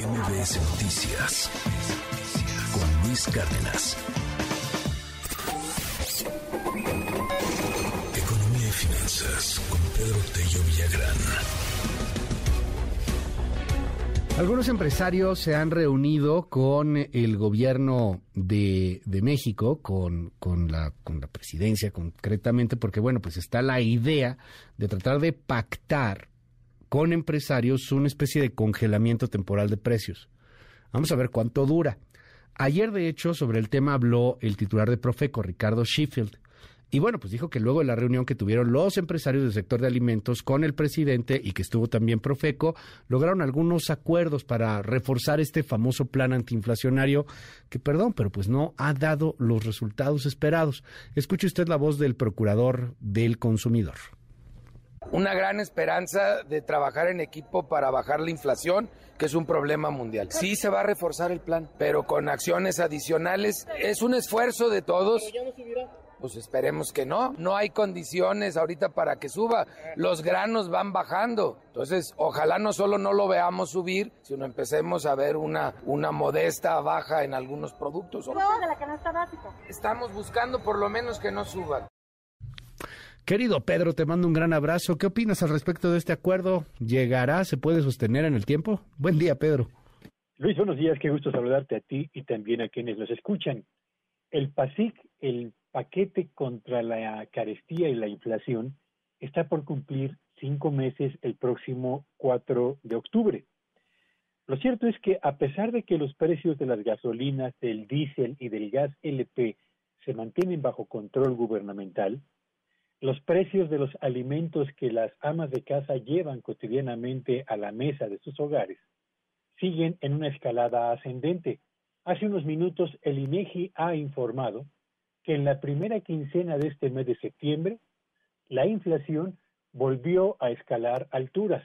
MBS Noticias con Luis Cárdenas. Economía y finanzas con Pedro Tello Villagrán. Algunos empresarios se han reunido con el gobierno de, de México, con, con, la, con la presidencia concretamente, porque bueno, pues está la idea de tratar de pactar con empresarios una especie de congelamiento temporal de precios. Vamos a ver cuánto dura. Ayer, de hecho, sobre el tema habló el titular de Profeco, Ricardo Sheffield. Y bueno, pues dijo que luego de la reunión que tuvieron los empresarios del sector de alimentos con el presidente y que estuvo también Profeco, lograron algunos acuerdos para reforzar este famoso plan antiinflacionario que, perdón, pero pues no ha dado los resultados esperados. Escuche usted la voz del procurador del consumidor una gran esperanza de trabajar en equipo para bajar la inflación, que es un problema mundial. Sí se va a reforzar el plan, pero con acciones adicionales. Es un esfuerzo de todos. Pues esperemos que no. No hay condiciones ahorita para que suba. Los granos van bajando. Entonces, ojalá no solo no lo veamos subir, sino empecemos a ver una, una modesta baja en algunos productos. Estamos buscando por lo menos que no suban. Querido Pedro, te mando un gran abrazo. ¿Qué opinas al respecto de este acuerdo? ¿Llegará? ¿Se puede sostener en el tiempo? Buen día, Pedro. Luis, buenos días. Qué gusto saludarte a ti y también a quienes nos escuchan. El PASIC, el paquete contra la carestía y la inflación, está por cumplir cinco meses el próximo 4 de octubre. Lo cierto es que a pesar de que los precios de las gasolinas, del diésel y del gas LP se mantienen bajo control gubernamental, los precios de los alimentos que las amas de casa llevan cotidianamente a la mesa de sus hogares siguen en una escalada ascendente. Hace unos minutos el INEGI ha informado que en la primera quincena de este mes de septiembre la inflación volvió a escalar alturas.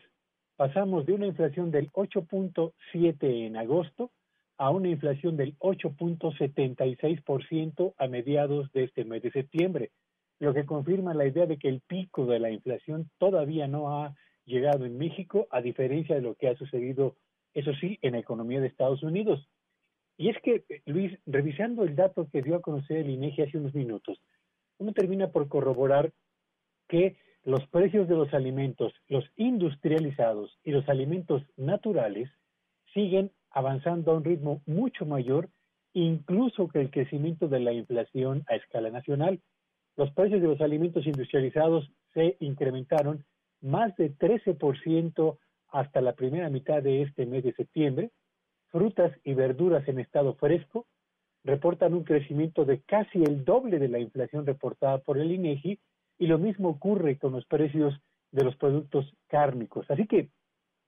Pasamos de una inflación del 8.7 en agosto a una inflación del 8.76% a mediados de este mes de septiembre lo que confirma la idea de que el pico de la inflación todavía no ha llegado en México, a diferencia de lo que ha sucedido, eso sí, en la economía de Estados Unidos. Y es que, Luis, revisando el dato que dio a conocer el INEGI hace unos minutos, uno termina por corroborar que los precios de los alimentos, los industrializados y los alimentos naturales siguen avanzando a un ritmo mucho mayor, incluso que el crecimiento de la inflación a escala nacional los precios de los alimentos industrializados se incrementaron más de 13% hasta la primera mitad de este mes de septiembre. Frutas y verduras en estado fresco reportan un crecimiento de casi el doble de la inflación reportada por el INEGI y lo mismo ocurre con los precios de los productos cárnicos. Así que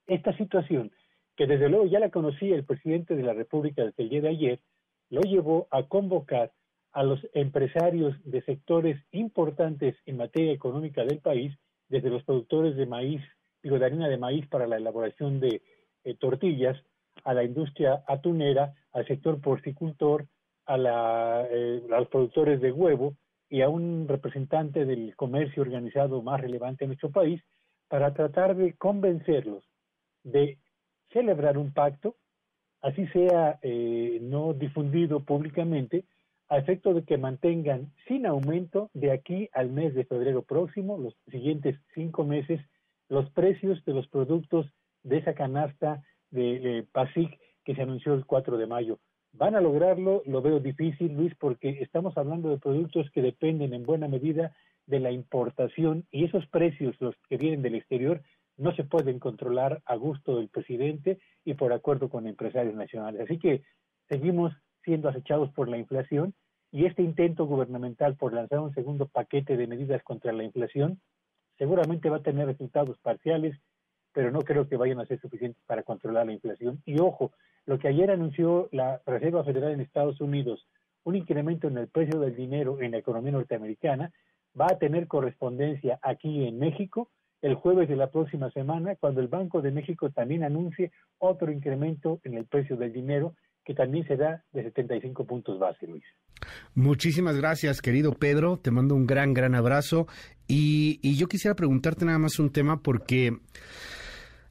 esta situación, que desde luego ya la conocía el presidente de la República desde día de ayer, lo llevó a convocar a los empresarios de sectores importantes en materia económica del país, desde los productores de maíz, digo, de harina de maíz para la elaboración de eh, tortillas, a la industria atunera, al sector porcicultor, a, la, eh, los productores de huevo y a un representante del comercio organizado más relevante en nuestro país, para tratar de convencerlos de celebrar un pacto, así sea eh, no difundido públicamente, a efecto de que mantengan sin aumento de aquí al mes de febrero próximo, los siguientes cinco meses, los precios de los productos de esa canasta de, PASIC que se anunció el 4 de mayo. ¿Van a lograrlo? Lo veo difícil, Luis, porque estamos hablando de productos que dependen en buena medida de la importación y esos precios, los que vienen del exterior, no se pueden controlar a gusto del presidente y por acuerdo con empresarios nacionales. Así que seguimos siendo acechados por la inflación y este intento gubernamental por lanzar un segundo paquete de medidas contra la inflación seguramente va a tener resultados parciales, pero no creo que vayan a ser suficientes para controlar la inflación. Y ojo, lo que ayer anunció la Reserva Federal en Estados Unidos, un incremento en el precio del dinero en la economía norteamericana, va a tener correspondencia aquí en México el jueves de la próxima semana, cuando el Banco de México también anuncie otro incremento en el precio del dinero que también será de 75 puntos base, Luis. Muchísimas gracias, querido Pedro. Te mando un gran, gran abrazo. Y, yo quisiera preguntarte nada más un tema porque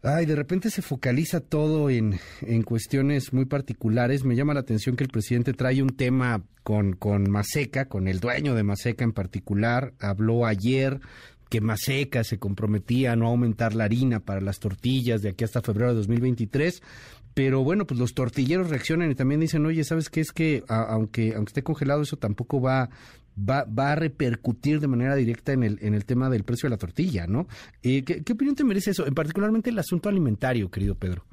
Ay, de repente se focaliza todo en, en cuestiones muy particulares. Me llama la atención que el presidente trae un tema con, con Maseca, con el dueño de Maseca en particular. Habló ayer que Maseca se comprometía a no aumentar la harina para las tortillas de aquí hasta febrero de 2023. Pero bueno, pues los tortilleros reaccionan y también dicen, oye, ¿sabes qué? Es que aunque, aunque esté congelado, eso tampoco va, va, va a repercutir de manera directa en el, en el tema del precio de la tortilla, ¿no? Eh, ¿qué, opinión te merece eso? En particularmente el asunto alimentario, querido Pedro.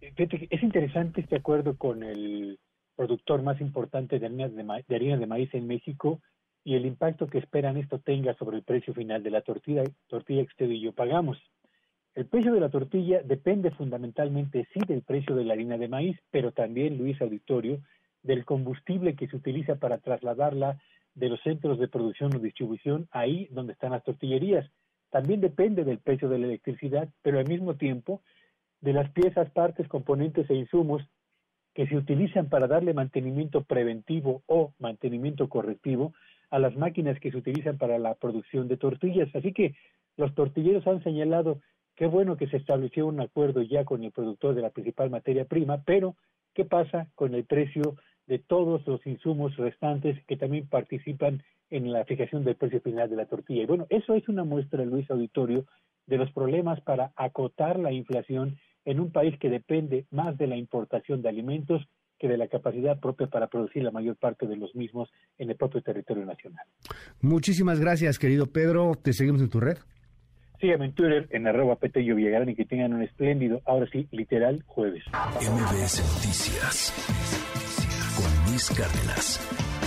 Es interesante este acuerdo con el productor más importante de harinas de, de, harina de maíz en México y el impacto que esperan esto tenga sobre el precio final de la tortilla, tortilla que usted y yo pagamos. El precio de la tortilla depende fundamentalmente, sí, del precio de la harina de maíz, pero también, Luis Auditorio, del combustible que se utiliza para trasladarla de los centros de producción o distribución ahí donde están las tortillerías. También depende del precio de la electricidad, pero al mismo tiempo de las piezas, partes, componentes e insumos que se utilizan para darle mantenimiento preventivo o mantenimiento correctivo a las máquinas que se utilizan para la producción de tortillas. Así que los tortilleros han señalado Qué bueno que se estableció un acuerdo ya con el productor de la principal materia prima, pero ¿qué pasa con el precio de todos los insumos restantes que también participan en la fijación del precio final de la tortilla? Y bueno, eso es una muestra, Luis Auditorio, de los problemas para acotar la inflación en un país que depende más de la importación de alimentos que de la capacidad propia para producir la mayor parte de los mismos en el propio territorio nacional. Muchísimas gracias, querido Pedro. Te seguimos en tu red. Síganme en Twitter en arroba Petello Villagrán y que tengan un espléndido, ahora sí, literal, jueves. MBS Noticias con Luis Cárdenas.